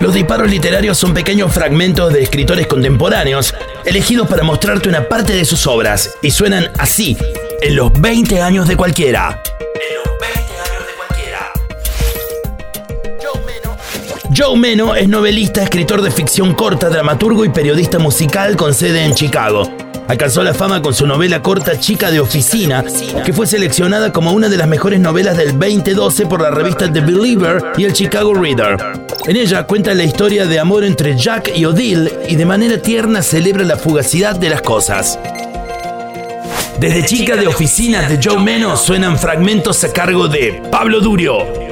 Los disparos literarios son pequeños fragmentos de escritores contemporáneos elegidos para mostrarte una parte de sus obras y suenan así en los 20 años de cualquiera. En los 20 años de cualquiera. Joe Meno. Joe Meno es novelista, escritor de ficción corta, dramaturgo y periodista musical con sede en Chicago. Alcanzó la fama con su novela corta Chica de Oficina, que fue seleccionada como una de las mejores novelas del 2012 por la revista The Believer y el Chicago Reader. En ella cuenta la historia de amor entre Jack y Odile y de manera tierna celebra la fugacidad de las cosas. Desde Chica de Oficina de Joe Meno suenan fragmentos a cargo de Pablo Durio.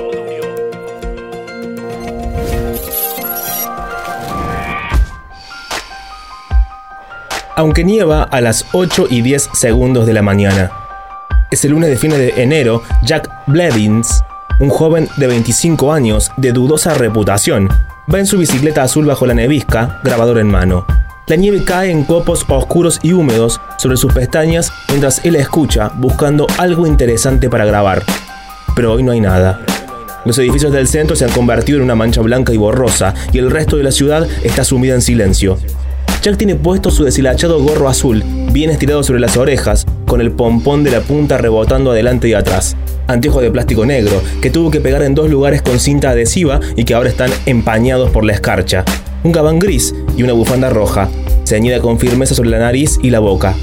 Aunque nieva a las 8 y 10 segundos de la mañana. Es el lunes de fines de enero, Jack Blevins, un joven de 25 años de dudosa reputación, va en su bicicleta azul bajo la nevisca, grabador en mano. La nieve cae en copos oscuros y húmedos sobre sus pestañas mientras él escucha buscando algo interesante para grabar. Pero hoy no hay nada. Los edificios del centro se han convertido en una mancha blanca y borrosa y el resto de la ciudad está sumida en silencio. Jack tiene puesto su deshilachado gorro azul, bien estirado sobre las orejas, con el pompón de la punta rebotando adelante y atrás. Anteojos de plástico negro, que tuvo que pegar en dos lugares con cinta adhesiva y que ahora están empañados por la escarcha. Un gabán gris y una bufanda roja, ceñida con firmeza sobre la nariz y la boca.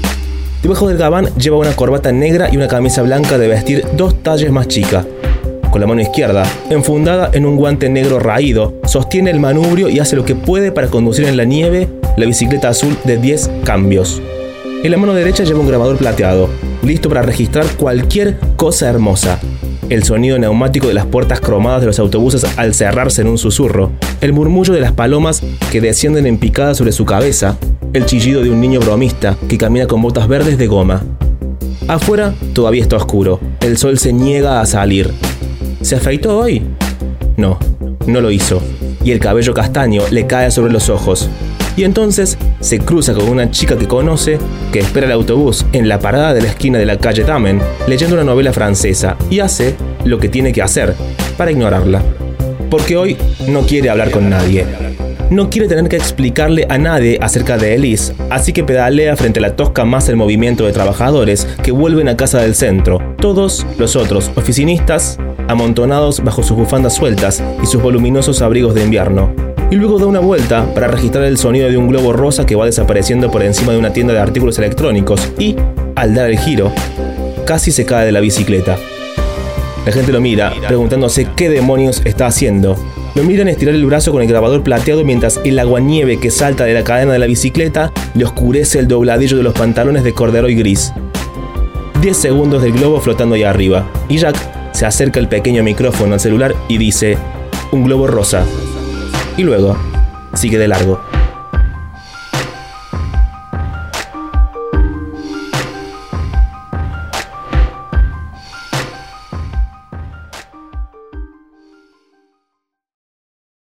Debajo del gabán lleva una corbata negra y una camisa blanca de vestir dos talles más chica. Con la mano izquierda, enfundada en un guante negro raído, sostiene el manubrio y hace lo que puede para conducir en la nieve la bicicleta azul de 10 cambios. En la mano derecha lleva un grabador plateado, listo para registrar cualquier cosa hermosa. El sonido neumático de las puertas cromadas de los autobuses al cerrarse en un susurro, el murmullo de las palomas que descienden en picada sobre su cabeza, el chillido de un niño bromista que camina con botas verdes de goma. Afuera todavía está oscuro, el sol se niega a salir. ¿Se afeitó hoy? No, no lo hizo, y el cabello castaño le cae sobre los ojos y entonces se cruza con una chica que conoce que espera el autobús en la parada de la esquina de la calle Damen leyendo una novela francesa y hace lo que tiene que hacer para ignorarla. Porque hoy no quiere hablar con nadie. No quiere tener que explicarle a nadie acerca de Elise, así que pedalea frente a la tosca masa del movimiento de trabajadores que vuelven a casa del centro. Todos los otros oficinistas amontonados bajo sus bufandas sueltas y sus voluminosos abrigos de invierno y luego da una vuelta para registrar el sonido de un globo rosa que va desapareciendo por encima de una tienda de artículos electrónicos y, al dar el giro, casi se cae de la bicicleta. La gente lo mira, preguntándose qué demonios está haciendo. Lo miran estirar el brazo con el grabador plateado mientras el aguanieve que salta de la cadena de la bicicleta le oscurece el dobladillo de los pantalones de corderoy gris. 10 segundos del globo flotando ahí arriba, y Jack se acerca el pequeño micrófono al celular y dice, un globo rosa y luego sigue de largo.